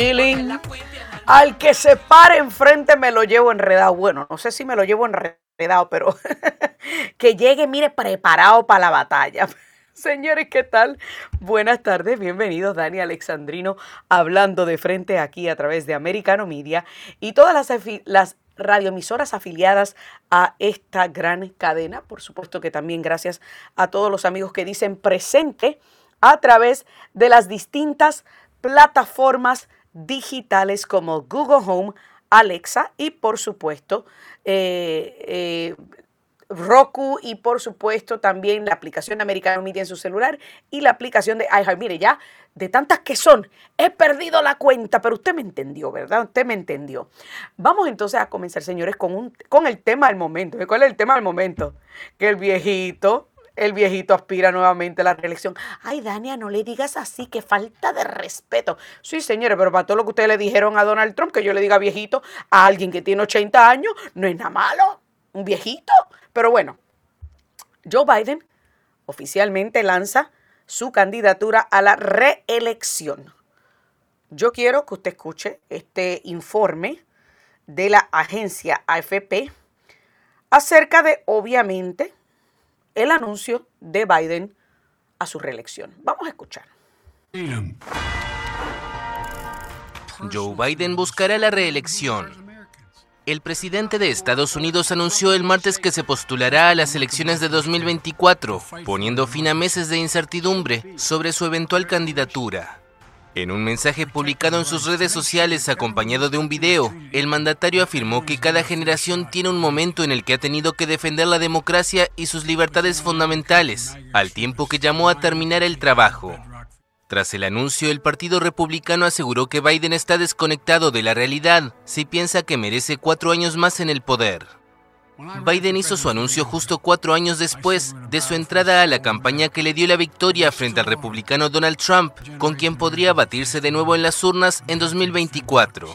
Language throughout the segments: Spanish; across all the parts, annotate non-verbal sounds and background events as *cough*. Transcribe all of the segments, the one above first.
chilling. Al que se pare enfrente me lo llevo enredado. Bueno, no sé si me lo llevo enredado, pero *laughs* que llegue, mire, preparado para la batalla. *laughs* Señores, ¿qué tal? Buenas tardes, bienvenidos Dani Alexandrino hablando de frente aquí a través de Americano Media y todas las, las radioemisoras afiliadas a esta gran cadena. Por supuesto que también gracias a todos los amigos que dicen presente a través de las distintas plataformas digitales como Google Home, Alexa y por supuesto eh, eh, Roku y por supuesto también la aplicación de Americano Media en su celular y la aplicación de iHeart. Mire, ya de tantas que son, he perdido la cuenta, pero usted me entendió, ¿verdad? Usted me entendió. Vamos entonces a comenzar, señores, con, un, con el tema del momento. ¿Cuál es el tema del momento? Que el viejito, el viejito aspira nuevamente a la reelección. Ay, Dania, no le digas así, que falta de respeto. Sí, señores, pero para todo lo que ustedes le dijeron a Donald Trump, que yo le diga viejito a alguien que tiene 80 años, no es nada malo. Un viejito. Pero bueno, Joe Biden oficialmente lanza su candidatura a la reelección. Yo quiero que usted escuche este informe de la agencia AFP acerca de, obviamente, el anuncio de Biden a su reelección. Vamos a escuchar. Joe Biden buscará la reelección. El presidente de Estados Unidos anunció el martes que se postulará a las elecciones de 2024, poniendo fin a meses de incertidumbre sobre su eventual candidatura. En un mensaje publicado en sus redes sociales acompañado de un video, el mandatario afirmó que cada generación tiene un momento en el que ha tenido que defender la democracia y sus libertades fundamentales, al tiempo que llamó a terminar el trabajo. Tras el anuncio, el Partido Republicano aseguró que Biden está desconectado de la realidad si piensa que merece cuatro años más en el poder. Biden hizo su anuncio justo cuatro años después de su entrada a la campaña que le dio la victoria frente al republicano Donald Trump, con quien podría batirse de nuevo en las urnas en 2024.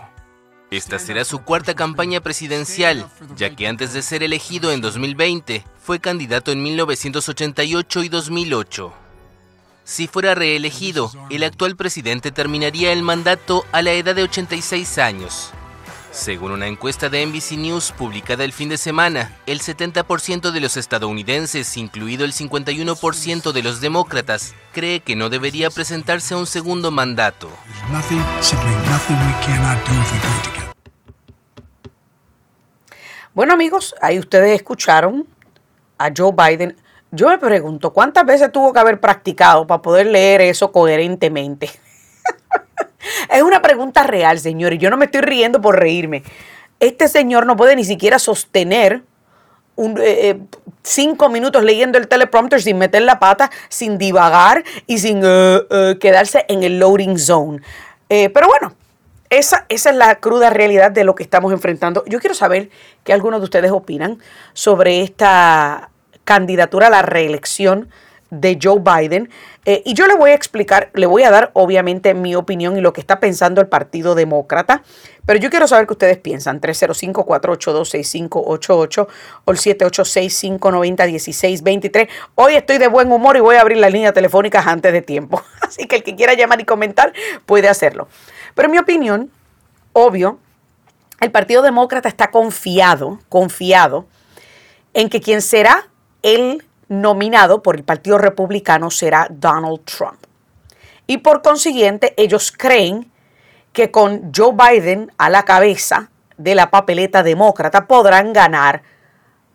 Esta será su cuarta campaña presidencial, ya que antes de ser elegido en 2020, fue candidato en 1988 y 2008. Si fuera reelegido, el actual presidente terminaría el mandato a la edad de 86 años. Según una encuesta de NBC News publicada el fin de semana, el 70% de los estadounidenses, incluido el 51% de los demócratas, cree que no debería presentarse a un segundo mandato. Bueno amigos, ahí ustedes escucharon a Joe Biden yo me pregunto, ¿cuántas veces tuvo que haber practicado para poder leer eso coherentemente? Es una pregunta real, señor, y yo no me estoy riendo por reírme. Este señor no puede ni siquiera sostener eh, eh, cinco minutos leyendo el teleprompter sin meter la pata, sin divagar y sin eh, quedarse en el loading zone. pero bueno, esa, esa, es la cruda realidad de lo que estamos enfrentando. Yo quiero saber qué algunos de ustedes opinan sobre esta candidatura a la reelección de Joe Biden. Eh, y yo le voy a explicar, le voy a dar obviamente mi opinión y lo que está pensando el Partido Demócrata. Pero yo quiero saber qué ustedes piensan. 305-482-6588 o el 786-590-1623. Hoy estoy de buen humor y voy a abrir las líneas telefónicas antes de tiempo. *laughs* Así que el que quiera llamar y comentar puede hacerlo. Pero mi opinión, obvio, el Partido Demócrata está confiado, confiado en que quien será el nominado por el Partido Republicano será Donald Trump. Y por consiguiente, ellos creen que con Joe Biden a la cabeza de la papeleta demócrata podrán ganar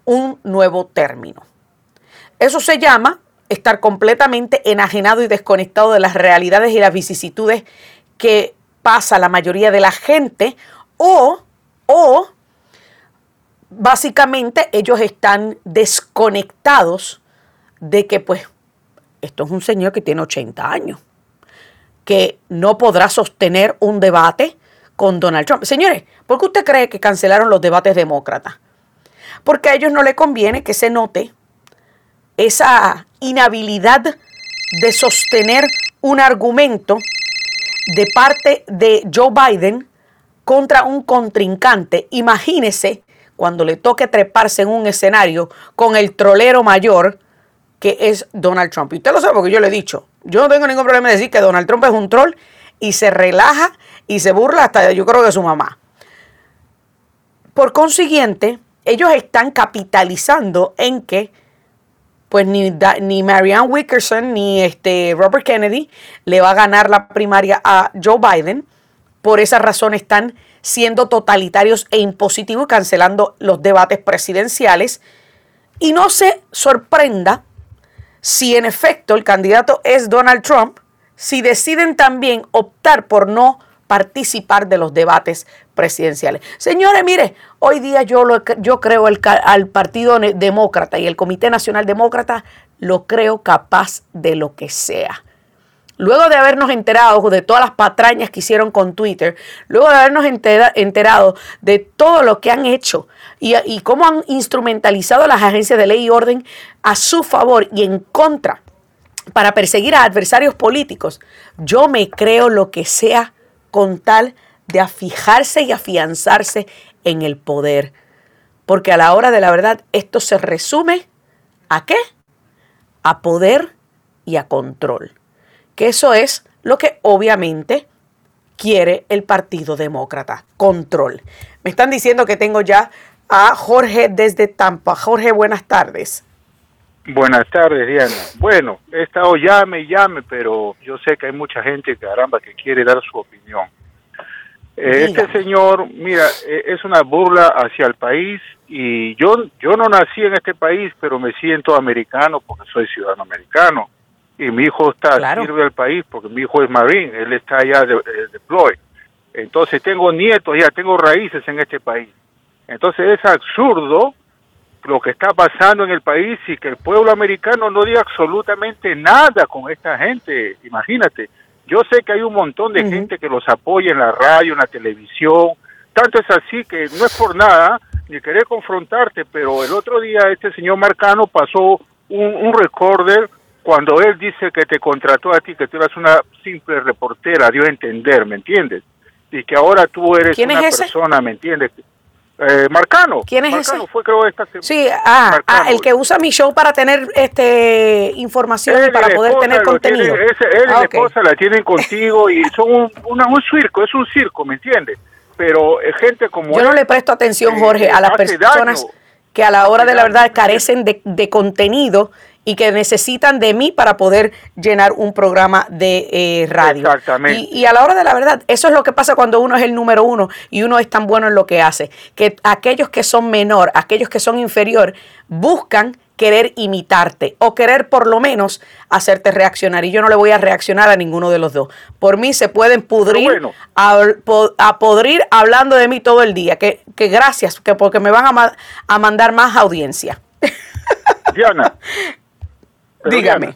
un nuevo término. Eso se llama estar completamente enajenado y desconectado de las realidades y las vicisitudes que pasa la mayoría de la gente o, básicamente ellos están desconectados de que pues esto es un señor que tiene 80 años, que no podrá sostener un debate con Donald Trump. Señores, ¿por qué usted cree que cancelaron los debates demócratas? Porque a ellos no les conviene que se note esa inhabilidad de sostener un argumento de parte de Joe Biden contra un contrincante. Imagínese cuando le toque treparse en un escenario con el trolero mayor que es Donald Trump. Y usted lo sabe porque yo le he dicho. Yo no tengo ningún problema en decir que Donald Trump es un troll y se relaja y se burla hasta yo creo de su mamá. Por consiguiente, ellos están capitalizando en que pues ni, ni Marianne Wickerson ni este Robert Kennedy le va a ganar la primaria a Joe Biden. Por esa razón están siendo totalitarios e impositivos cancelando los debates presidenciales. Y no se sorprenda si en efecto el candidato es Donald Trump, si deciden también optar por no participar de los debates presidenciales. Señores, mire, hoy día yo, lo, yo creo al Partido Demócrata y el Comité Nacional Demócrata lo creo capaz de lo que sea. Luego de habernos enterado de todas las patrañas que hicieron con Twitter, luego de habernos enterado de todo lo que han hecho y, y cómo han instrumentalizado las agencias de ley y orden a su favor y en contra para perseguir a adversarios políticos, yo me creo lo que sea con tal de afijarse y afianzarse en el poder. Porque a la hora de la verdad esto se resume a qué? A poder y a control. Que eso es lo que obviamente quiere el Partido Demócrata, control. Me están diciendo que tengo ya a Jorge desde Tampa. Jorge, buenas tardes. Buenas tardes, Diana. Bueno, he estado llame y llame, pero yo sé que hay mucha gente, caramba, que quiere dar su opinión. Eh, este señor, mira, eh, es una burla hacia el país y yo, yo no nací en este país, pero me siento americano porque soy ciudadano americano. Y mi hijo está sirve al país porque mi hijo es marín, él está allá de, de Entonces tengo nietos ya, tengo raíces en este país. Entonces es absurdo lo que está pasando en el país y que el pueblo americano no diga absolutamente nada con esta gente. Imagínate, yo sé que hay un montón de gente que los apoya en la radio, en la televisión. Tanto es así que no es por nada ni querer confrontarte, pero el otro día este señor Marcano pasó un, un recorder cuando él dice que te contrató a ti, que tú eras una simple reportera, dio a entender, ¿me entiendes? Y que ahora tú eres una persona, ¿me entiendes? Eh, Marcano. ¿Quién es Marcano ese? fue creo esta Sí, ah, ah, el que usa mi show para tener este información y para poder tener contenido. él y la ah, esposa la tienen contigo y son un, un circo, es un circo, ¿me entiendes? Pero eh, gente como Yo no le presto atención, eh, Jorge, a las personas que a la hora de la verdad carecen de, de contenido y que necesitan de mí para poder llenar un programa de eh, radio. Exactamente. Y, a la hora de la verdad, eso es lo que pasa cuando uno es el número uno y uno es tan bueno en lo que hace, que aquellos que son menor, aquellos que son inferior, buscan querer imitarte o querer por lo menos hacerte reaccionar. Y yo no le voy a reaccionar a ninguno de los dos. Por mí se pueden pudrir, a, podrir hablando de mí todo el día. Que, que gracias, que porque me van a, a mandar más audiencia. Diana, *laughs* Dígame.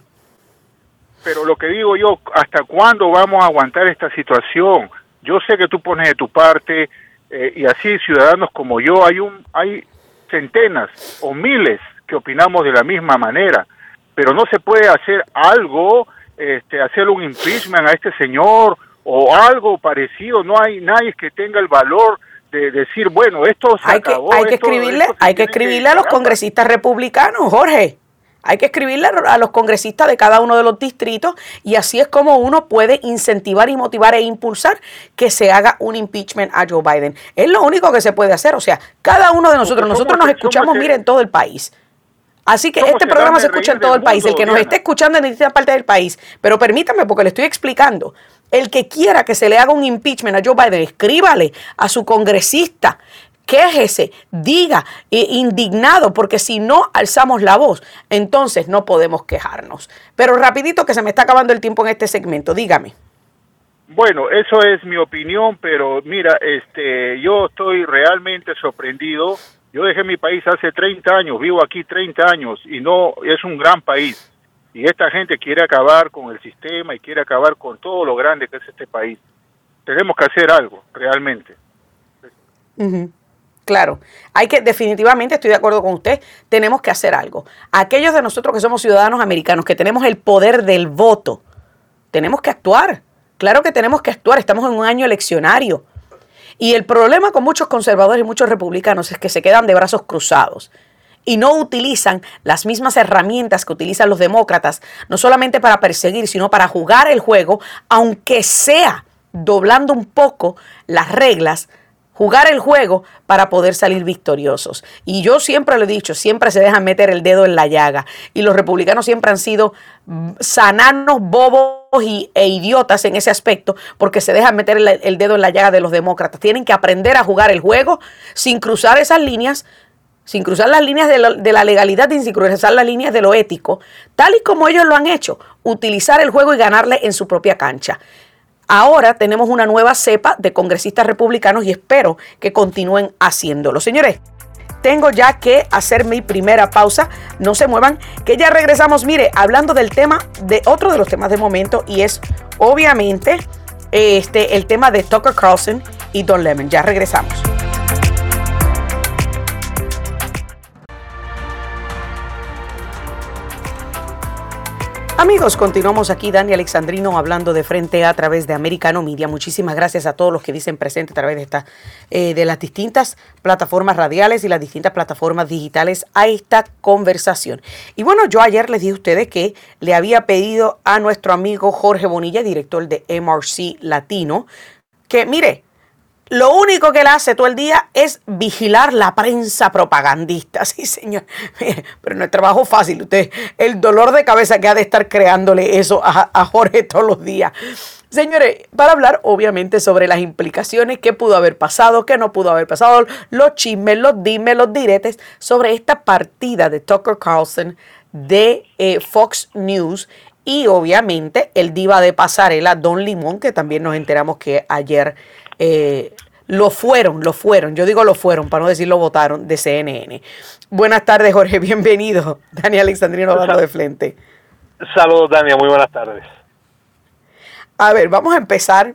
pero lo que digo yo, ¿hasta cuándo vamos a aguantar esta situación? Yo sé que tú pones de tu parte eh, y así ciudadanos como yo hay un hay centenas o miles que opinamos de la misma manera, pero no se puede hacer algo, este, hacer un impeachment a este señor o algo parecido. No hay nadie que tenga el valor de decir, bueno, esto se hay acabó. Que, hay que escribirle, hay que escribirle a los congresistas republicanos, Jorge. Hay que escribirle a los congresistas de cada uno de los distritos y así es como uno puede incentivar y motivar e impulsar que se haga un impeachment a Joe Biden. Es lo único que se puede hacer. O sea, cada uno de nosotros, nosotros nos escuchamos, miren, en todo el país. Así que este programa se escucha en todo el país. El que nos esté escuchando en distintas partes del país, pero permítame porque le estoy explicando. El que quiera que se le haga un impeachment a Joe Biden, escríbale a su congresista quéjese, diga, indignado, porque si no alzamos la voz, entonces no podemos quejarnos. Pero rapidito que se me está acabando el tiempo en este segmento, dígame. Bueno, eso es mi opinión, pero mira, este, yo estoy realmente sorprendido. Yo dejé mi país hace 30 años, vivo aquí 30 años y no es un gran país. Y esta gente quiere acabar con el sistema y quiere acabar con todo lo grande que es este país. Tenemos que hacer algo, realmente. Claro, hay que definitivamente estoy de acuerdo con usted, tenemos que hacer algo. Aquellos de nosotros que somos ciudadanos americanos, que tenemos el poder del voto, tenemos que actuar. Claro que tenemos que actuar, estamos en un año eleccionario. Y el problema con muchos conservadores y muchos republicanos es que se quedan de brazos cruzados y no utilizan las mismas herramientas que utilizan los demócratas, no solamente para perseguir, sino para jugar el juego, aunque sea doblando un poco las reglas jugar el juego para poder salir victoriosos. Y yo siempre lo he dicho, siempre se dejan meter el dedo en la llaga. Y los republicanos siempre han sido mm, sananos, bobos y, e idiotas en ese aspecto, porque se dejan meter el, dedo en la llaga de los demócratas. Tienen que aprender a jugar el juego sin cruzar esas líneas sin cruzar las líneas de, de, la legalidad sin cruzar las líneas de lo ético, tal y como ellos lo han hecho, utilizar el juego y ganarle en su propia cancha. Ahora tenemos una nueva cepa de congresistas republicanos y espero que continúen haciéndolo. Señores, tengo ya que hacer mi primera pausa. No se muevan, que ya regresamos. Mire, hablando del tema, de otro de los temas de momento, y es obviamente este, el tema de Tucker Carlson y Don Lemon. Ya regresamos. Amigos, continuamos aquí, Dani Alexandrino, hablando de frente a través de Americano Media. Muchísimas gracias a todos los que dicen presente a través de, esta, eh, de las distintas plataformas radiales y las distintas plataformas digitales a esta conversación. Y bueno, yo ayer les dije a ustedes que le había pedido a nuestro amigo Jorge Bonilla, director de MRC Latino, que mire, lo único que él hace todo el día es vigilar la prensa propagandista. *laughs* Sí, señor. Pero no es trabajo fácil. Usted, el dolor de cabeza que ha de estar creándole eso a, Jorge todos los días. Señores, para hablar obviamente sobre las implicaciones, qué pudo haber pasado, qué no pudo haber pasado, los chismes, los dimes, los diretes sobre esta partida de Tucker Carlson de eh, Fox News y obviamente el diva de pasarela, Don Limón, que también nos enteramos que ayer eh, lo fueron, lo fueron, yo digo lo fueron, para no decir lo votaron, de CNN. Buenas tardes, Jorge, *laughs* bienvenido. Dani Alexandrino hablando de frente. Saludos, Dania, muy buenas tardes. A ver, vamos a empezar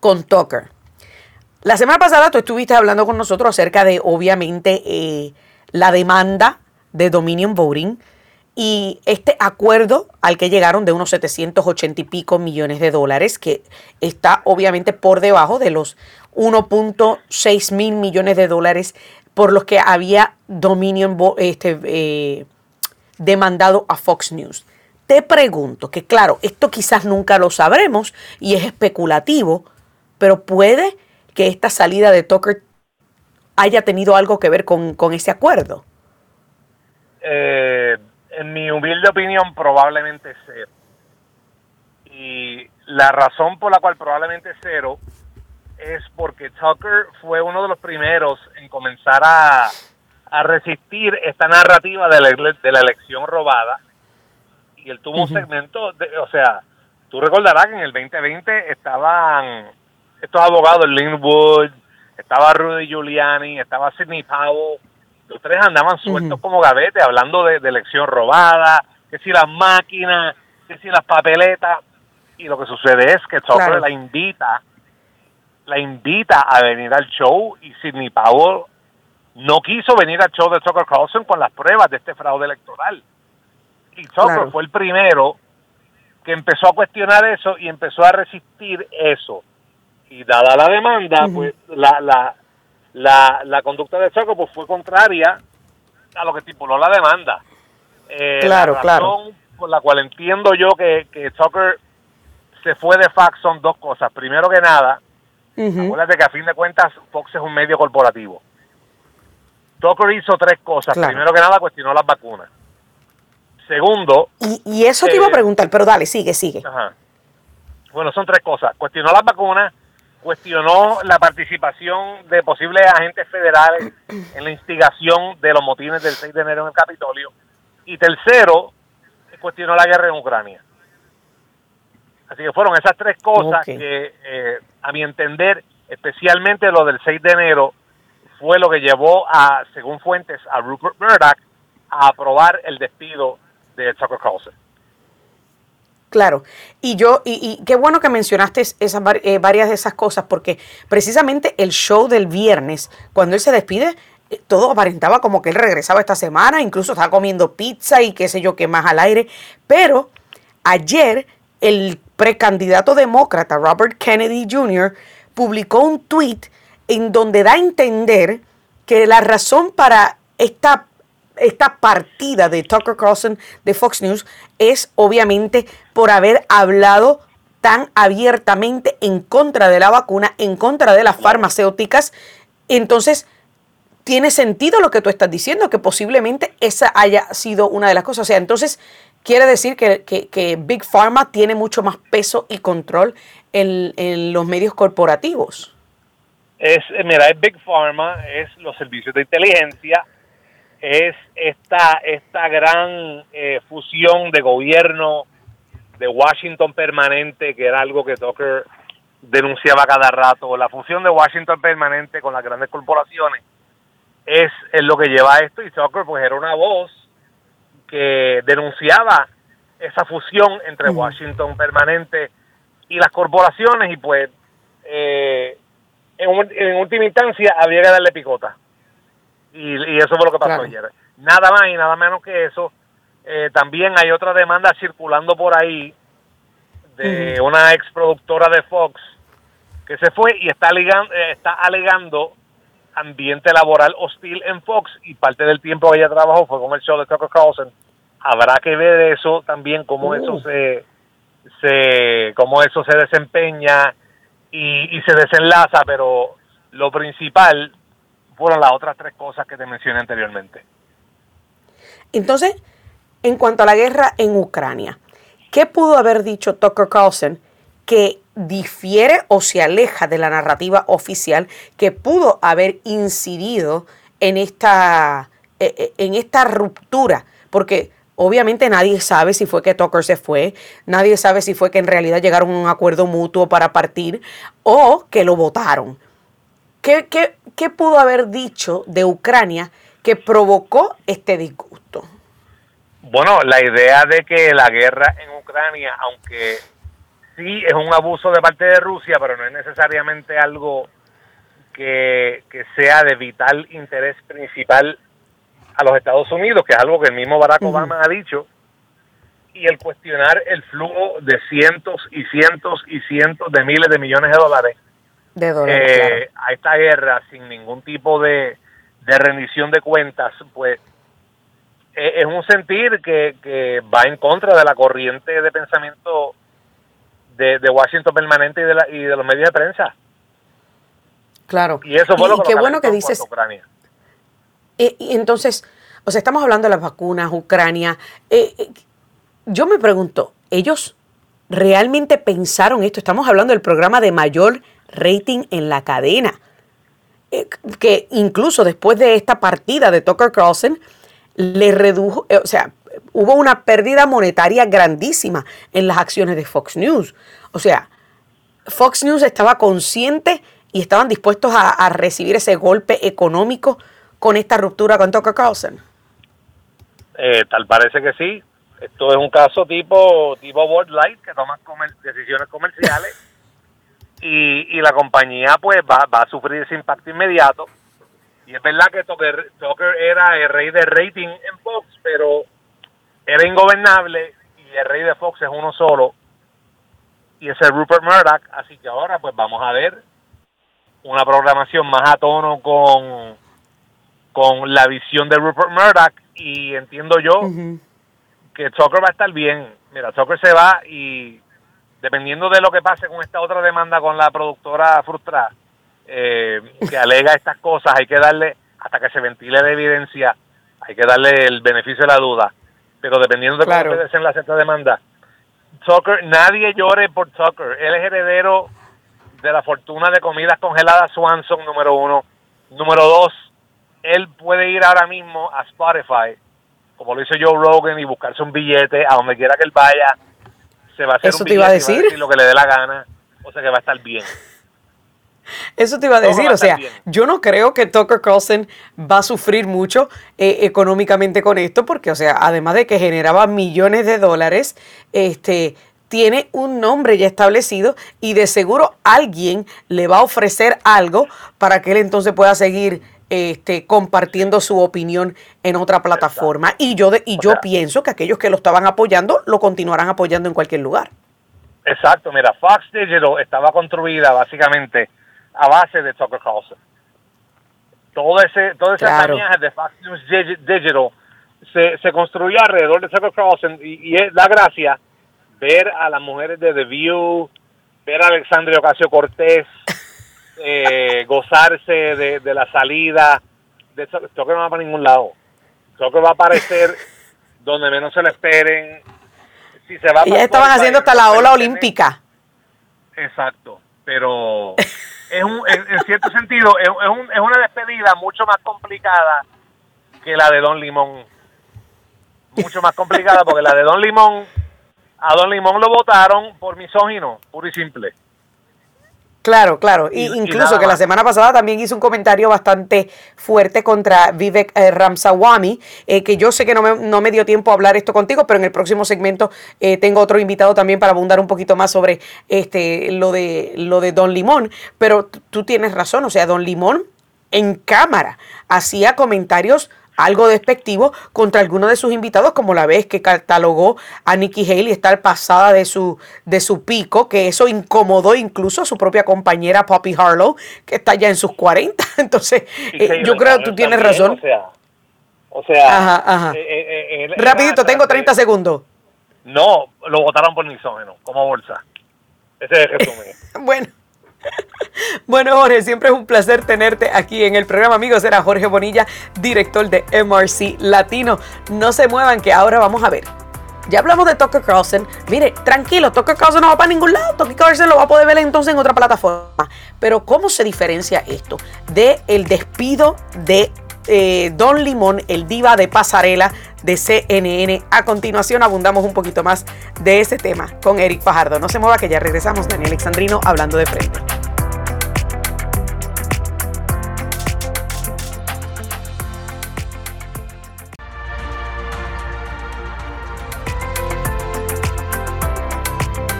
con Tucker. La semana pasada tú estuviste hablando con nosotros acerca de, obviamente, eh, la demanda de Dominion Voting y este acuerdo al que llegaron de unos 780 y pico millones de dólares, que está obviamente por debajo de los 1.6 mil millones de dólares por los que había Dominion este, eh, demandado a Fox News. Te pregunto, que claro, esto quizás nunca lo sabremos y es especulativo, pero puede que esta salida de Tucker haya tenido algo que ver con, con ese acuerdo. Eh, en mi humilde opinión, probablemente cero. Y la razón por la cual probablemente cero es porque Tucker fue uno de los primeros en comenzar a, resistir esta narrativa de la, de la elección robada. Y él tuvo un segmento, de, o sea, tú recordarás que en el 2020 estaban estos abogados, Linwood, estaba Rudy Giuliani, estaba Sidney Powell, los tres andaban sueltos como gavete hablando de, elección robada, que si las máquinas, que si las papeletas. Y lo que sucede es que Tucker la invita, la invita a venir al show y Sidney Powell no quiso venir al show de Tucker Carlson con las pruebas de este fraude electoral. Y Tucker fue el primero que empezó a cuestionar eso y empezó a resistir eso. Y dada la demanda, pues la, la, la, la conducta de Choco pues, fue contraria a lo que estipuló la demanda. Eh, claro, la razón por la cual entiendo yo que, que Tucker se fue de Fox son dos cosas. Primero que nada, acuérdate que a fin de cuentas Fox es un medio corporativo. Tucker hizo tres cosas. Primero que nada, cuestionó las vacunas. Segundo... Y, eso te iba a eh, preguntar, pero dale, sigue, sigue. Bueno, son tres cosas. Cuestionó las vacunas, cuestionó la participación de posibles agentes federales en la instigación de los motines del 6 de enero en el Capitolio. Y tercero, cuestionó la guerra en Ucrania. Así que fueron esas tres cosas que, eh, a mi entender, especialmente lo del 6 de enero, fue lo que llevó a, según fuentes, a Rupert Murdoch a aprobar el despido de Tucker Carlson. Claro, y yo, y, qué bueno que mencionaste esas, eh, varias de esas cosas, porque precisamente el show del viernes, cuando él se despide, eh, todo aparentaba como que él regresaba esta semana, incluso estaba comiendo pizza y qué sé yo qué más al aire, pero ayer el precandidato demócrata Robert Kennedy Jr. publicó un tweet en donde da a entender que la razón para esta esta partida de Tucker Carlson de Fox News es obviamente por haber hablado están abiertamente en contra de la vacuna, en contra de las farmacéuticas. Entonces, tiene sentido lo que tú estás diciendo, que posiblemente esa haya sido una de las cosas. O sea, entonces quiere decir que, Big Pharma tiene mucho más peso y control en, los medios corporativos. Es, mira, es Big Pharma, es los servicios de inteligencia, es esta, esta gran eh, fusión de gobierno de Washington permanente, que era algo que Tucker denunciaba cada rato, la fusión de Washington permanente con las grandes corporaciones es, lo que lleva a esto y Tucker pues era una voz que denunciaba esa fusión entre Washington permanente y las corporaciones y pues eh, en, última instancia había que darle picota y, eso fue lo que pasó ayer nada más y nada menos que eso eh, también hay otra demanda circulando por ahí de una ex productora de Fox que se fue y está, alegando, eh, está alegando ambiente laboral hostil en Fox y parte del tiempo que ella trabajó fue con el show de Tucker Carlson. Habrá que ver eso también, cómo eso uh. se, se, cómo eso se desempeña y, y se desenlaza, pero lo principal fueron las otras tres cosas que te mencioné anteriormente. Entonces, en cuanto a la guerra en Ucrania, ¿qué pudo haber dicho Tucker Carlson que difiere o se aleja de la narrativa oficial que pudo haber incidido en esta, e, e, en esta ruptura, porque obviamente nadie sabe si fue que Tucker se fue, nadie sabe si fue que en realidad llegaron a un acuerdo mutuo para partir o que lo votaron. ¿Qué, qué, qué pudo haber dicho de Ucrania que provocó este disgusto? Bueno, la idea de que la guerra en Ucrania, aunque sí es un abuso de parte de Rusia, pero no es necesariamente algo que, sea de vital interés principal a los Estados Unidos, que es algo que el mismo Barack Obama ha dicho, y el cuestionar el flujo de cientos y cientos y cientos de miles de millones de dólares, de dólares eh, a esta guerra sin ningún tipo de, rendición de cuentas, pues eh, es un sentir que, que va en contra de la corriente de pensamiento de, Washington permanente y de, la, y de los medios de prensa. Claro. Y eso fue lo que qué bueno que dices. Ucrania. Eh, y, entonces, o sea, estamos hablando de las vacunas, Ucrania. Eh, eh, yo me pregunto, ¿ellos realmente pensaron esto? Estamos hablando del programa de mayor rating en la cadena. que incluso después de esta partida de Tucker Carlson, le redujo, o sea, hubo una pérdida monetaria grandísima en las acciones de Fox News. O sea, Fox News estaba consciente y estaban dispuestos a, recibir ese golpe económico con esta ruptura con Tucker Carlson. Eh, tal parece que sí. Esto es un caso tipo tipo World Light que toma decisiones comerciales *laughs* y, la compañía pues va, va a sufrir ese impacto inmediato. Y es verdad que Tucker, Tucker era el rey de rating en Fox, pero era ingobernable y el rey de Fox es uno solo y es el Rupert Murdoch, así que ahora pues vamos a ver una programación más a tono con, con la visión de Rupert Murdoch y entiendo yo que Tucker va a estar bien. Mira, Tucker se va y dependiendo de lo que pase con esta otra demanda con la productora frustrada, eh, que alega estas cosas, hay que darle, hasta que se ventile la evidencia, hay que darle el beneficio de la duda pero dependiendo de claro. cómo se desenlace esta demanda, Tucker, nadie llore por Tucker. Él es heredero de la fortuna de comidas congeladas Swanson, número uno. Número dos, él puede ir ahora mismo a Spotify, como lo hizo Joe Rogan, y buscarse un billete a donde quiera que él vaya. Se va a hacer ¿Eso un te iba a decir? lo que le dé la gana. O sea que va a estar bien. *laughs* Eso te iba a decir, o sea, yo no creo que Tucker Carlson va a sufrir mucho eh, económicamente con esto, porque, o sea, además de que generaba millones de dólares, este, tiene un nombre ya establecido y de seguro alguien le va a ofrecer algo para que él entonces pueda seguir este, compartiendo su opinión en otra plataforma. Y yo, de, y yo pienso que aquellos que lo estaban apoyando lo continuarán apoyando en cualquier lugar. Exacto, mira, Fox Digital estaba construida básicamente a base de Tucker Carlson. Todo ese, todo ese de Fox News Digital se, se construyó alrededor de Tucker Carlson y, es la gracia ver a las mujeres de The View, ver a Alexandria Ocasio Cortés, eh, gozarse de, la salida. De Tucker no va para ningún lado. Tucker va a aparecer donde menos se le esperen. Si se va Ellas estaban haciendo hasta la ola olímpica. Exacto, pero es un, en, cierto sentido es, un, es una despedida mucho más complicada que la de Don Limón. Mucho más complicada porque la de Don Limón, a Don Limón lo votaron por misógino, puro y simple. Claro, claro. Y, incluso que la semana pasada también hizo un comentario bastante fuerte contra Vivek eh, Ramsawami, eh, que yo sé que no me, no me, dio tiempo a hablar esto contigo, pero en el próximo segmento eh, tengo otro invitado también para abundar un poquito más sobre este lo de lo de Don Limón. Pero tú tienes razón, o sea, Don Limón en cámara hacía comentarios algo despectivo contra alguno de sus invitados, como la vez que catalogó a Nikki Haley estar pasada de su, de su pico, que eso incomodó incluso a su propia compañera Poppy Harlow, que está ya en sus 40. *laughs* Entonces, eh, yo creo que tú tienes razón. O sea, eh, eh, rapidito, tengo 30 segundos. No, lo votaron por misógeno, como bolsa. Ese es el resumen. *laughs* bueno. *laughs* Bueno, Jorge, siempre es un placer tenerte aquí en el programa, amigos. Era Jorge Bonilla, director de MRC Latino. No se muevan, que ahora vamos a ver. Ya hablamos de Tucker Carlson. Mire, tranquilo, Tucker Carlson no va para ningún lado. Tucker Carlson lo va a poder ver entonces en otra plataforma. Pero ¿cómo se diferencia esto de despido de eh, Don Limón, el diva de pasarela de CNN. A continuación abundamos un poquito más de ese tema con Eric Fajardo. No se mueva que ya regresamos, Daniel Alexandrino hablando de frente.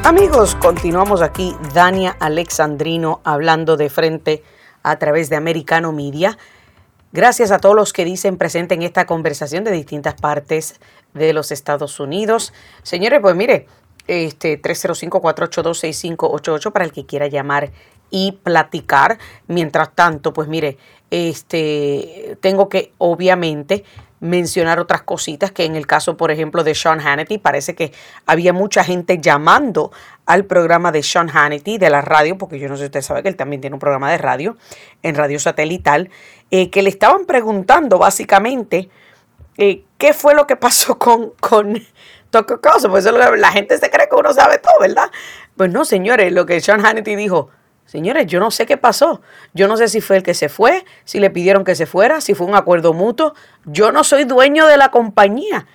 Amigos, continuamos aquí, Dania Alexandrino hablando de frente a través de Americano Media. Gracias a todos los que dicen presente en esta conversación de distintas partes de los Estados Unidos. Señores, pues mire, este 305-482-6588 para el que quiera llamar y platicar. Mientras tanto, pues mire, este tengo que obviamente mencionar otras cositas que en el caso, por ejemplo, de Sean Hannity, parece que había mucha gente llamando al programa de Sean Hannity de la radio, porque yo no sé si usted sabe que él también tiene un programa de radio en radio satelital, eh, que le estaban preguntando básicamente eh, qué fue lo que pasó *laughs* con, con Tucker Carlson. Pues la gente se cree que uno sabe todo, ¿verdad? Pues no, señores, lo que Sean Hannity dijo, Señores, yo no sé qué pasó. Yo no sé si fue el que se fue, si le pidieron que se fuera, si fue un acuerdo mutuo. Yo no soy dueño de la compañía.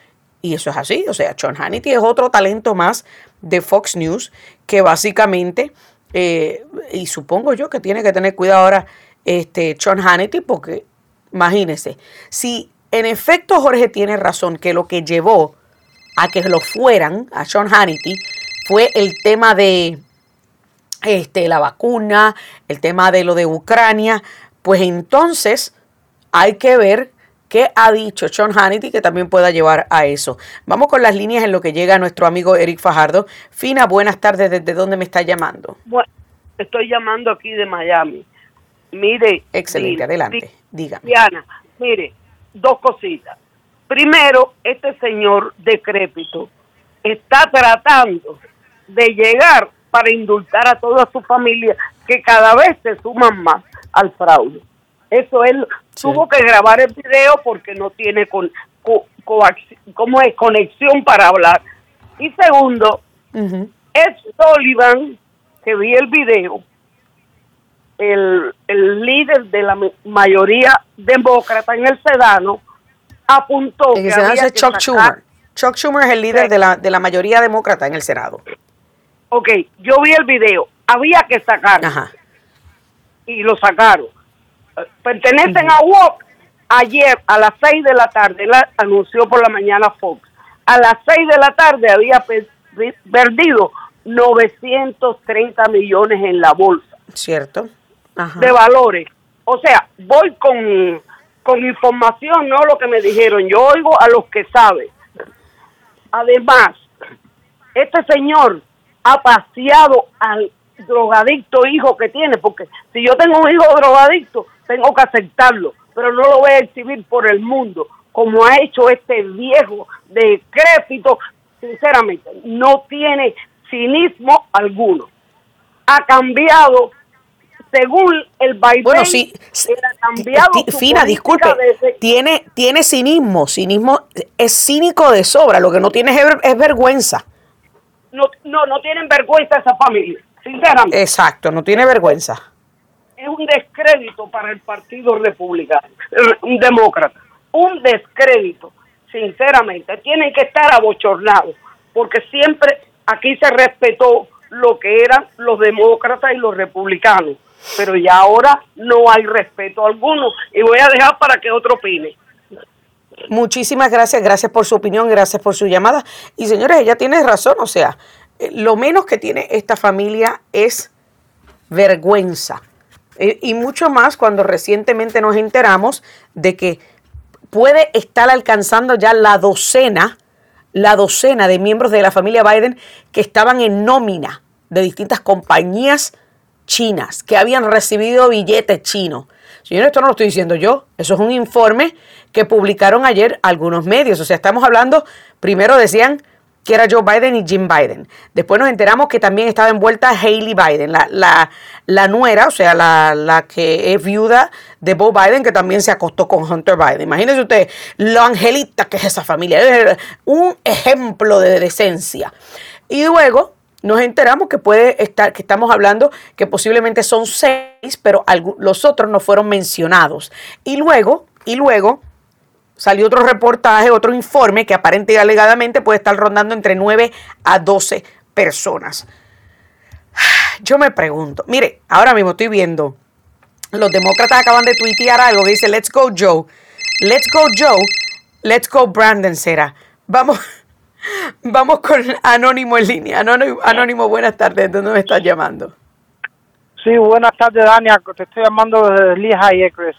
Y eso es así. O sea, Sean Hannity es otro talento más de Fox News que básicamente, eh, y supongo yo que tiene que tener cuidado ahora este, Sean Hannity porque imagínense, si en efecto Jorge tiene razón que lo que llevó a que lo fueran a Sean Hannity fue el tema de este, la vacuna, el tema de lo de Ucrania, pues entonces hay que ver qué ha dicho Sean Hannity que también pueda llevar a eso. Vamos con las líneas en lo que llega nuestro amigo Eric Fajardo. Fina, buenas tardes. ¿Desde dónde me está llamando? Bueno, estoy llamando aquí de Miami. Mire. Excelente, adelante. Dígame. Diana, mire, dos cositas. Primero, este señor decrépito está tratando de llegar para indultar a toda su familia que cada vez se suman más al fraude. Eso él tuvo que grabar el video porque no tiene con, como es conexión para hablar. Y segundo, es Sullivan, que vi el video, el, el líder de la mayoría demócrata en el Sedano, apuntó que había Chuck Schumer. Chuck Schumer es el líder de la, de la mayoría demócrata en el Senado ok, yo vi el video, había que sacar. Y lo sacaron. Pertenecen a WOC. Ayer a las 6 de la tarde, la anunció por la mañana Fox. A las 6 de la tarde había perdido 930 millones en la bolsa. Cierto. De valores. O sea, voy con, con información, no lo que me dijeron. Yo oigo a los que saben. Además, este señor ha paseado al drogadicto hijo que tiene, porque si yo tengo un hijo drogadicto, tengo que aceptarlo, pero no lo voy a exhibir por el mundo, como ha hecho este viejo decrépito sinceramente, no tiene cinismo alguno. Ha cambiado según el Biden, bueno, sí, cambiado Fina, disculpe, tiene, tiene cinismo, cinismo es cínico de sobra, lo que no tiene es, vergüenza. No, no, no tienen vergüenza esa familia, sinceramente. Exacto, no tiene vergüenza. Es un descrédito para el Partido Republicano, *laughs* un demócrata, un descrédito, sinceramente. Tienen que estar abochornados, porque siempre aquí se respetó lo que eran los demócratas y los republicanos pero ya ahora no hay respeto alguno y voy a dejar para que otro opine. Muchísimas gracias, gracias por su opinión, gracias por su llamada. Y señores, ella tiene razón, o sea, eh, lo menos que tiene esta familia es vergüenza. Eh, y mucho más cuando recientemente nos enteramos de que puede estar alcanzando ya la docena, la docena de miembros de la familia Biden que estaban en nómina de distintas compañías chinas que habían recibido billetes chinos. Señores, esto no lo estoy diciendo yo, eso es un informe que publicaron ayer algunos medios. O sea, estamos hablando, primero decían que era Joe Biden y Jim Biden. Después nos enteramos que también estaba envuelta Hailey Biden, la, la, la nuera, o sea, la, la, que es viuda de Joe Biden, que también se acostó con Hunter Biden. Imagínense usted lo angelita que es esa familia. Un ejemplo de decencia. Y luego nos enteramos que puede estar, que estamos hablando que posiblemente son seis, pero los otros no fueron mencionados. Y luego, y luego salió otro reportaje, otro informe que aparentemente y alegadamente puede estar rondando entre 9 a 12 personas. Yo me pregunto, mire, ahora mismo estoy viendo, los demócratas acaban de tuitear algo que dice, let's go Joe, let's go Joe, let's go Brandon será. Vamos, Vamos con Anónimo en línea. Anónimo, buenas tardes. ¿Dónde me estás llamando? Sí, buenas tardes, Dania. Te estoy llamando desde Lehigh Acres.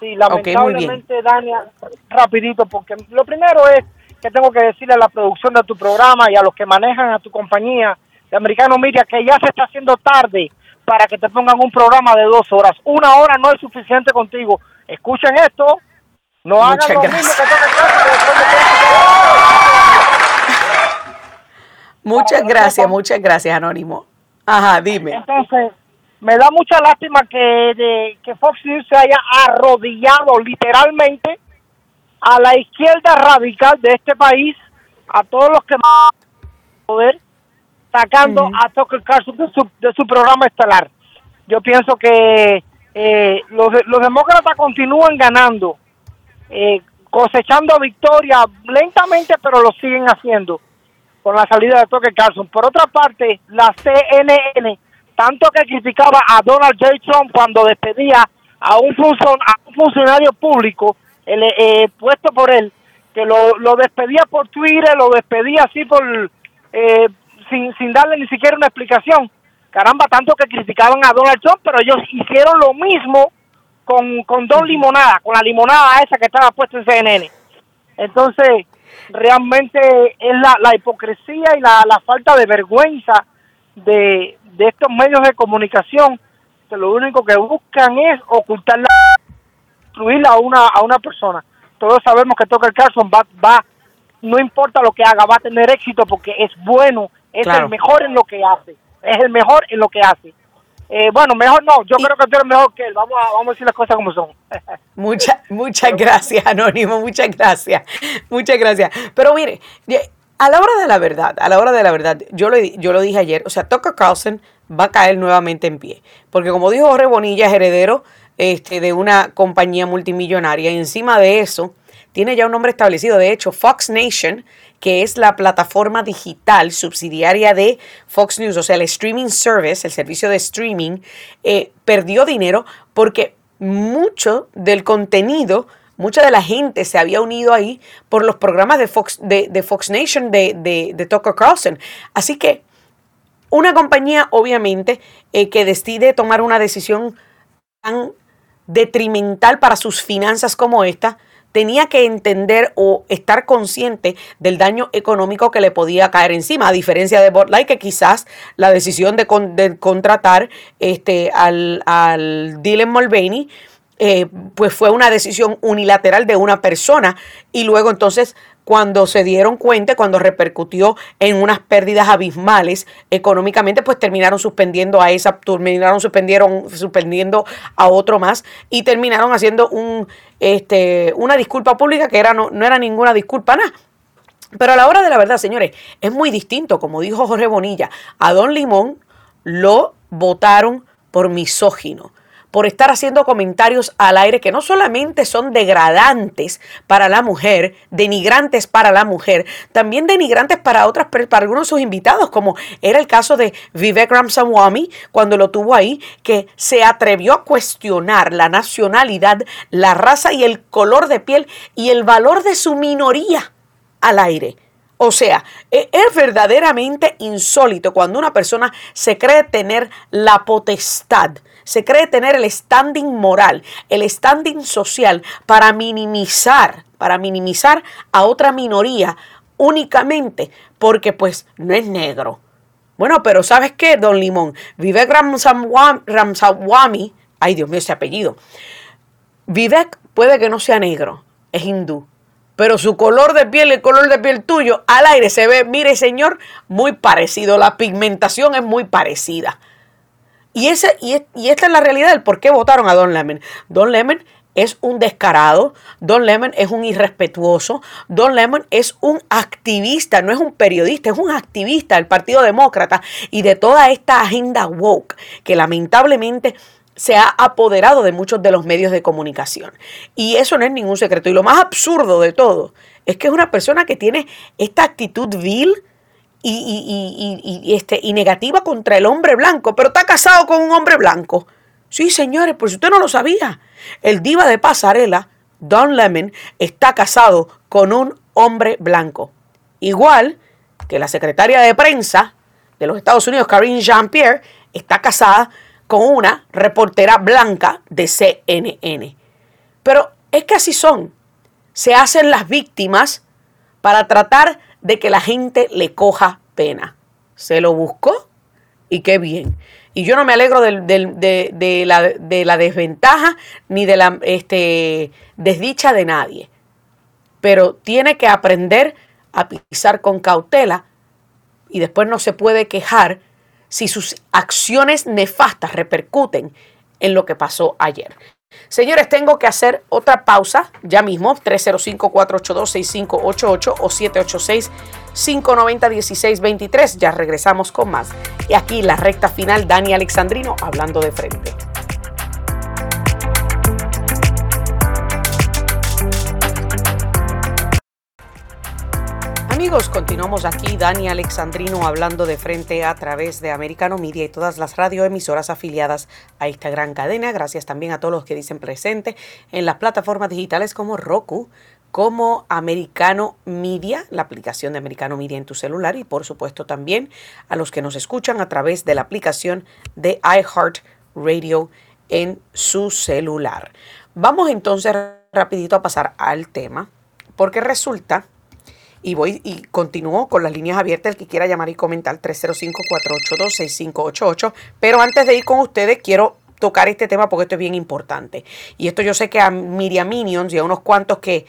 Sí, lamentablemente, Dania, rapidito, porque lo primero es que tengo que decirle a la producción de tu programa y a los que manejan a tu compañía de Americano Media que ya se está haciendo tarde para que te pongan un programa de dos horas. Una hora no es suficiente contigo. Escuchen esto. No hagan lo mismo que Muchas gracias, muchas gracias, Anónimo. Ajá, dime. Entonces, me da mucha lástima que, de, que Fox News se haya arrodillado literalmente a la izquierda radical de este país, a todos los que poder, sacando a Tucker Carlson de su, de su programa estelar. Yo pienso que eh, los, los demócratas continúan ganando, eh, cosechando victoria lentamente, pero lo siguen haciendo con la salida de Tucker Carlson. Por otra parte, la CNN, tanto que criticaba a Donald J. Trump cuando despedía a un, funcionario público eh, puesto por él, que lo, despedía por Twitter, lo despedía así por eh, sin, sin darle ni siquiera una explicación. Caramba, tanto que criticaban a Donald Trump, pero ellos hicieron lo mismo con, con Don Limonada, con la limonada esa que estaba puesta en CNN. Entonces, realmente es la, la hipocresía y la, la, falta de vergüenza de, de estos medios de comunicación que lo único que buscan es ocultar la a una, a una persona. Todos sabemos que Tucker Carlson va, va, no importa lo que haga, va a tener éxito porque es bueno, es el mejor en lo que hace, es el mejor en lo que hace. Eh, bueno, mejor no, yo creo que tú eres mejor que él, vamos a, vamos a decir las cosas como son. *laughs* Muchas, muchas gracias, Anónimo, muchas gracias, muchas gracias. Pero mire, a la hora de la verdad, a la hora de la verdad, yo lo, yo lo dije ayer, o sea, Tucker Carlson va a caer nuevamente en pie, porque como dijo Jorge Bonilla, es heredero este, de una compañía multimillonaria, y encima de eso, tiene ya un nombre establecido. De hecho, Fox Nation, que es la plataforma digital subsidiaria de Fox News, o sea, el streaming service, el servicio de streaming, eh, perdió dinero porque mucho del contenido, mucha de la gente se había unido ahí por los programas de Fox, de, Fox Nation, de, de, Tucker Carlson. Así que una compañía, obviamente, eh, que decide tomar una decisión tan detrimental para sus finanzas como esta, tenía que entender o estar consciente del daño económico que le podía caer encima, a diferencia de Botlight, que quizás la decisión de, contratar este, al, al Dylan Mulvaney eh, pues fue una decisión unilateral de una persona y luego entonces cuando se dieron cuenta, cuando repercutió en unas pérdidas abismales económicamente, pues terminaron suspendiendo a esa, terminaron suspendieron, suspendiendo a otro más y terminaron haciendo un, este, una disculpa pública que era, no, no era ninguna disculpa, nada. Pero a la hora de la verdad, señores, es muy distinto, como dijo Jorge Bonilla, a Don Limón lo votaron por misógino por estar haciendo comentarios al aire que no solamente son degradantes para la mujer, denigrantes para la mujer, también denigrantes para otras para algunos de sus invitados, como era el caso de Vivek Ramsawamy cuando lo tuvo ahí, que se atrevió a cuestionar la nacionalidad, la raza y el color de piel y el valor de su minoría al aire. O sea, e, es verdaderamente insólito cuando una persona se cree tener la potestad se cree tener el standing moral, el standing social para minimizar, para minimizar a otra minoría únicamente porque pues no es negro. Bueno, pero ¿sabes qué, don Limón? Vivek Ramsawamy, ay Dios mío, ese apellido. Vivek puede que no sea negro, es hindú. Pero su color de piel, el color de piel tuyo, al aire se ve, mire señor, muy parecido. La pigmentación es muy parecida. Y, ese, y, esta es la realidad del por qué votaron a Don Lemon. Don Lemon es un descarado, Don Lemon es un irrespetuoso, Don Lemon es un activista, no es un periodista, es un activista del Partido Demócrata y de toda esta agenda woke que lamentablemente se ha apoderado de muchos de los medios de comunicación. Y eso no es ningún secreto. Y lo más absurdo de todo es que es una persona que tiene esta actitud vil, y, este, y negativa contra el hombre blanco, pero está casado con un hombre blanco. Sí, señores, por si usted no lo sabía, el diva de pasarela, Don Lemon, está casado con un hombre blanco. Igual que la secretaria de prensa de los Estados Unidos, Karine Jean-Pierre, está casada con una reportera blanca de CNN. Pero es que así son. Se hacen las víctimas para tratar de que la gente le coja pena. Se lo buscó y qué bien. Y yo no me alegro de, la, desventaja ni de la este, desdicha de nadie. Pero tiene que aprender a pisar con cautela y después no se puede quejar si sus acciones nefastas repercuten en lo que pasó ayer. Señores, tengo que hacer otra pausa ya mismo, 305-482-6588 o 786-590-1623. Ya regresamos con más. Y aquí la recta final, Dani Alexandrino hablando de frente. Amigos, continuamos aquí, Dani Alexandrino hablando de frente a través de Americano Media y todas las radioemisoras afiliadas a esta gran cadena. Gracias también a todos los que dicen presente en las plataformas digitales como Roku, como Americano Media, la aplicación de Americano Media en tu celular y por supuesto también a los que nos escuchan a través de la aplicación de iHeartRadio en su celular. Vamos entonces rapidito a pasar al tema porque resulta y voy y continúo con las líneas abiertas, el que quiera llamar y comentar 305-482-6588. Pero antes de ir con ustedes, quiero tocar este tema porque esto es bien importante. Y esto yo sé que a Miriam Minions y a unos cuantos que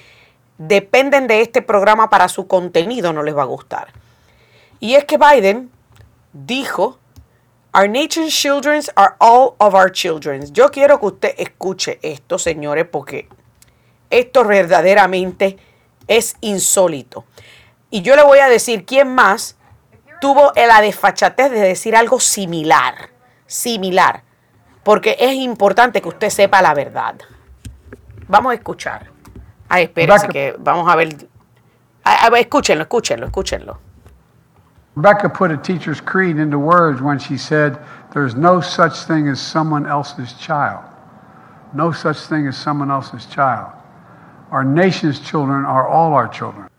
dependen de este programa para su contenido no les va a gustar. Y es que Biden dijo, Our nation's children are all of our children. Yo quiero que usted escuche esto, señores, porque esto verdaderamente es insólito. Y yo le voy a decir quién más tuvo la desfachatez de decir algo similar, similar, porque es importante que usted sepa la verdad. Vamos a escuchar. Ay, espérense que vamos a ver. A, a, escúchenlo, escúchenlo, escúchenlo. Rebecca put a teacher's creed into words when she said, There's no such thing as someone else's child. No such thing as someone else's child. Our nation's children are all our children.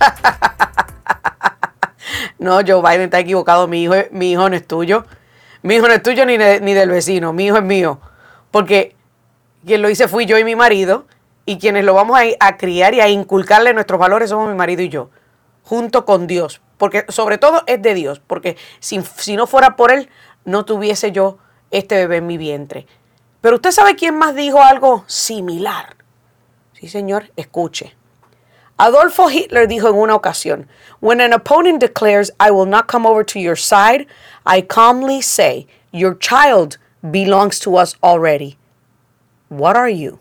*laughs* no, Joe Biden está equivocado. Mi hijo, mi hijo no es tuyo. Mi hijo no es tuyo ni, ni del vecino. Mi hijo es mío. Porque quien lo hice fui yo y mi marido. Y quienes lo vamos a, a criar y a inculcarle nuestros valores somos mi marido y yo. Junto con Dios. Porque sobre todo es de Dios. Porque si, si no fuera por Él, no tuviese yo este bebé en mi vientre. Pero usted sabe quién más dijo algo similar. Sí, señor, escuche. Adolfo Hitler dijo en una ocasión, When an opponent declares, I will not come over to your side, I calmly say, Your child belongs to us already. What are you?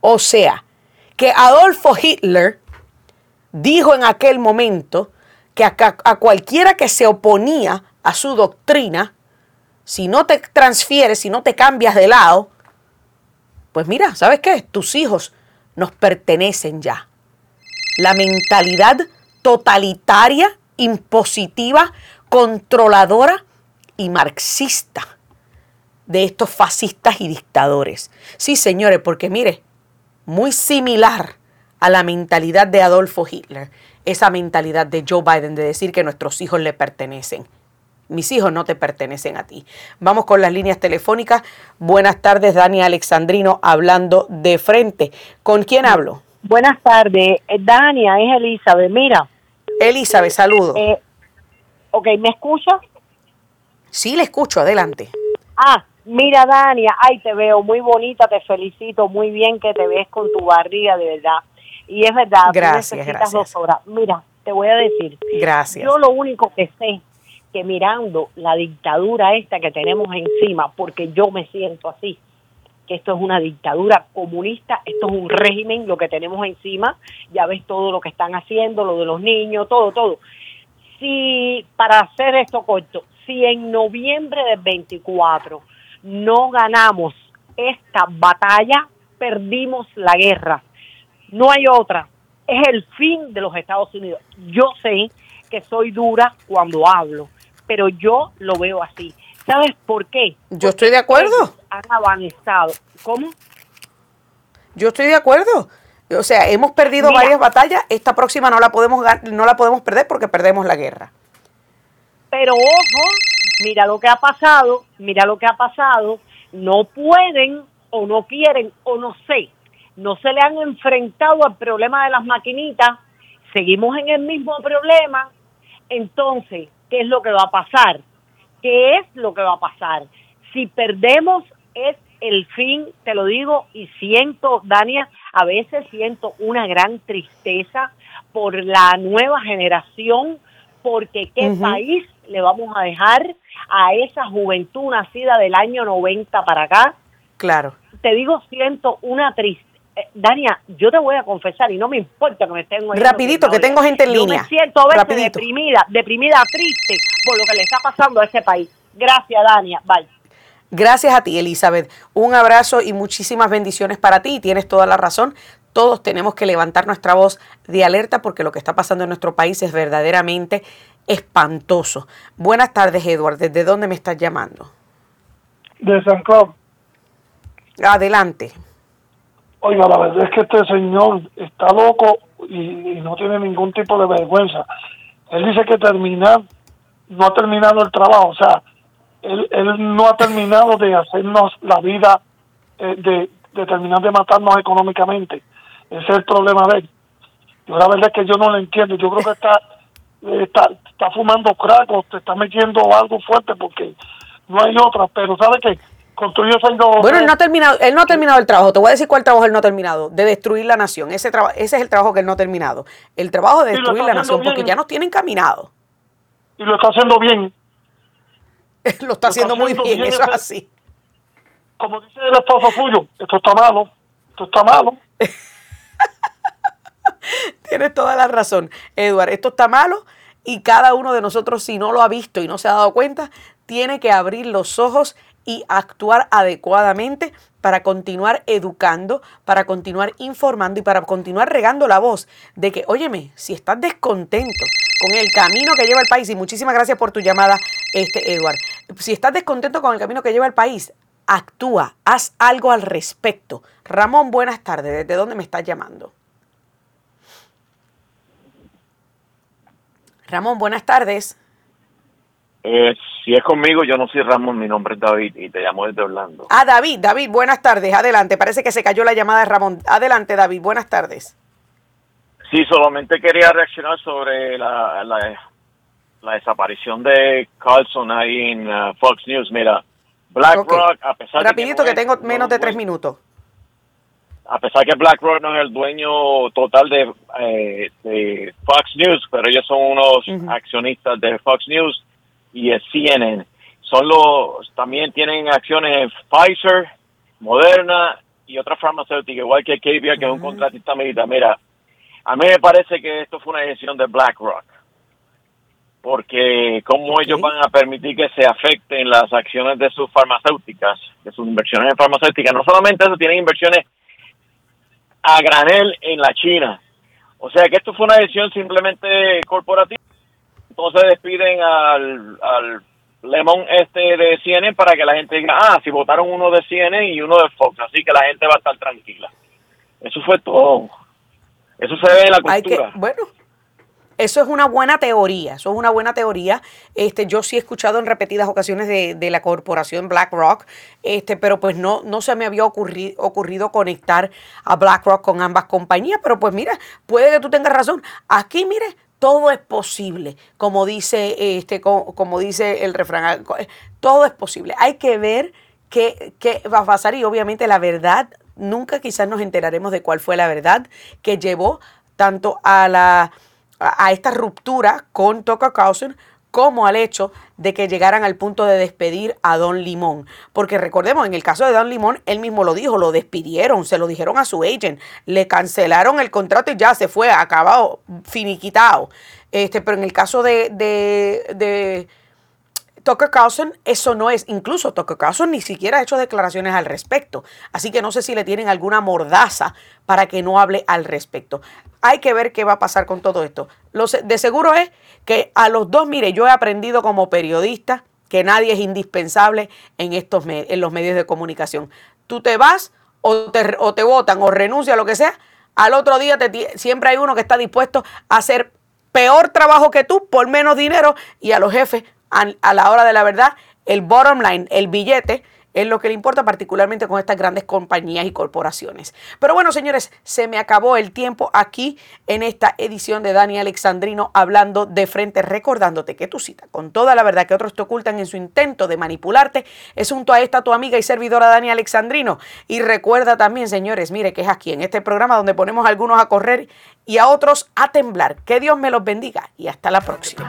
O sea, que Adolfo Hitler dijo en aquel momento que a, cualquiera que se oponía a su doctrina, si no te transfieres, si no te cambias de lado, pues mira, ¿sabes qué? Tus hijos nos pertenecen ya. La mentalidad totalitaria, impositiva, controladora y marxista de estos fascistas y dictadores. Sí, señores, porque mire, muy similar a la mentalidad de Adolfo Hitler, esa mentalidad de Joe Biden de decir que nuestros hijos le pertenecen. Mis hijos no te pertenecen a ti. Vamos con las líneas telefónicas. Buenas tardes, Dani Alexandrino, hablando de frente. ¿Con quién hablo? Buenas tardes, eh, Dania, es Elizabeth. Mira. Elizabeth, saludo. Eh, ok, ¿me escucha? Sí, le escucho, adelante. Ah, mira, Dania, ay, te veo muy bonita, te felicito, muy bien que te ves con tu barriga, de verdad. Y es verdad, gracias, gracias. dos horas. Mira, te voy a decir. Gracias. Yo lo único que sé que mirando la dictadura esta que tenemos encima, porque yo me siento así, que esto es una dictadura comunista, esto es un régimen, lo que tenemos encima, ya ves todo lo que están haciendo, lo de los niños, todo, todo. Si, para hacer esto corto, si en noviembre del 24 no ganamos esta batalla, perdimos la guerra. No hay otra. Es el fin de los Estados Unidos. Yo sé que soy dura cuando hablo, pero yo lo veo así. ¿Sabes por qué? Yo estoy de acuerdo. Han avanzado. ¿Cómo? Yo estoy de acuerdo. O sea, hemos perdido varias batallas. Esta próxima no la podemos no la podemos perder porque perdemos la guerra. Pero ojo, mira lo que ha pasado, mira lo que ha pasado. No pueden o no quieren o no sé. No se le han enfrentado al problema de las maquinitas. Seguimos en el mismo problema. Entonces, ¿qué es lo que va a pasar? ¿Qué es lo que va a pasar? Si perdemos es el fin, te lo digo, y siento, Dania, a veces siento una gran tristeza por la nueva generación, porque qué país le vamos a dejar a esa juventud nacida del año 90 para acá. Claro. Te digo, siento una tristeza. Eh, Dania, yo te voy a confesar y no me importa que me estén Rapidito, que tengo gente en línea. Me siento a veces deprimida, deprimida, triste por lo que le está pasando a ese país. Gracias, Dania. Bye. Gracias a ti, Elizabeth. Un abrazo y muchísimas bendiciones para ti. tienes toda la razón. Todos tenemos que levantar nuestra voz de alerta porque lo que está pasando en nuestro país es verdaderamente espantoso. Buenas tardes, Edward. ¿Desde dónde me estás llamando? De San Cloud. Adelante. Oiga, la verdad es que este señor está loco y, no tiene ningún tipo de vergüenza. Él dice que terminar, no ha terminado el trabajo, o sea, él, él no ha terminado de hacernos la vida, eh, de, de terminar de matarnos económicamente. Ese es el problema de él. Yo la verdad es que yo no lo entiendo. Yo creo que está, está, está fumando crack o te está metiendo algo fuerte porque no hay otra. Pero ¿sabe qué? Bueno, él no ha terminado, él no ha terminado el trabajo. Te voy a decir cuál trabajo él no ha terminado, de destruir la nación. Ese ese es el trabajo que él no ha terminado. El trabajo de destruir la nación, porque ya nos tienen caminado. Y lo está haciendo bien. *laughs* lo está haciendo muy bien, eso es así. Como dice el esposo suyo, esto está malo, esto está malo. *laughs* Tienes toda la razón, Edward. Esto está malo y cada uno de nosotros, si no lo ha visto y no se ha dado cuenta, tiene que abrir los ojos y actuar adecuadamente para continuar educando, para continuar informando y para continuar regando la voz de que, óyeme, si estás descontento con el camino que lleva el país, y muchísimas gracias por tu llamada, este Edward, si estás descontento con el camino que lleva el país, actúa, haz algo al respecto. Ramón, buenas tardes, ¿desde dónde me estás llamando? Ramón, buenas tardes. Eh, si es conmigo, yo no soy Ramón, mi nombre es David y te llamo desde Orlando. Ah, David, David, buenas tardes, adelante. Parece que se cayó la llamada de Ramón. Adelante, David, buenas tardes. Sí, solamente quería reaccionar sobre la, la, desaparición de Carlson ahí en uh, Fox News. Mira, BlackRock, a pesar Rapidito de que, que, no tengo es- menos no de tres es- minutos. a pesar que BlackRock no es el dueño total de, eh, de Fox News, pero ellos son unos accionistas de Fox News y es CNN. Son los, también tienen acciones en Pfizer, Moderna y otras farmacéuticas, igual que KBR, que es un contratista militar. Mira, a mí me parece que esto fue una decisión de BlackRock, porque cómo ellos van a permitir que se afecten las acciones de sus farmacéuticas, de sus inversiones en farmacéuticas. No solamente eso, tienen inversiones a granel en la China. O sea que esto fue una decisión simplemente corporativa. Entonces despiden al, al lemón este de CNN para que la gente diga, ah, si votaron uno de CNN y uno de Fox, así que la gente va a estar tranquila. Eso fue todo. Eso se ve en la que, cultura. bueno, eso es una buena teoría, eso es una buena teoría. Este, yo sí he escuchado en repetidas ocasiones de, de la corporación BlackRock, este, pero pues no, no se me había ocurri- ocurrido conectar a BlackRock con ambas compañías, pero pues mira, puede que tú tengas razón. Aquí, mire, todo es posible, como dice, este, co- como, dice el refrán, todo es posible. Hay que ver qué, qué va a pasar y obviamente la verdad, nunca quizás nos enteraremos de cuál fue la verdad que llevó tanto a la a esta ruptura con Tucker Carlson como al hecho de que llegaran al punto de despedir a Don Limón. Porque recordemos, en el caso de Don Limón, él mismo lo dijo, lo despidieron, se lo dijeron a su agent, le cancelaron el contrato y ya se fue, acabado, finiquitado. Este, pero en el caso de, de, de Tucker Carlson, eso no es, incluso Tucker Carlson ni siquiera ha hecho declaraciones al respecto. Así que no sé si le tienen alguna mordaza para que no hable al respecto. Hay que ver qué va a pasar con todo esto. Lo de seguro es que a los dos, mire, yo he aprendido como periodista que nadie es indispensable en, estos en los medios de comunicación. Tú te vas o te, o te votan o renuncia, lo que sea. Al otro día siempre hay uno que está dispuesto a hacer peor trabajo que tú por menos dinero y a los jefes a, la hora de la verdad el bottom line, el billete es lo que le importa particularmente con estas grandes compañías y corporaciones. Pero bueno, señores, se me acabó el tiempo aquí en esta edición de Dani Alexandrino hablando de frente, recordándote que tu cita con toda la verdad que otros te ocultan en su intento de manipularte es junto a esta tu amiga y servidora Dani Alexandrino. Y recuerda también, señores, mire que es aquí en este programa donde ponemos a algunos a correr y a otros a temblar. Que Dios me los bendiga y hasta la próxima.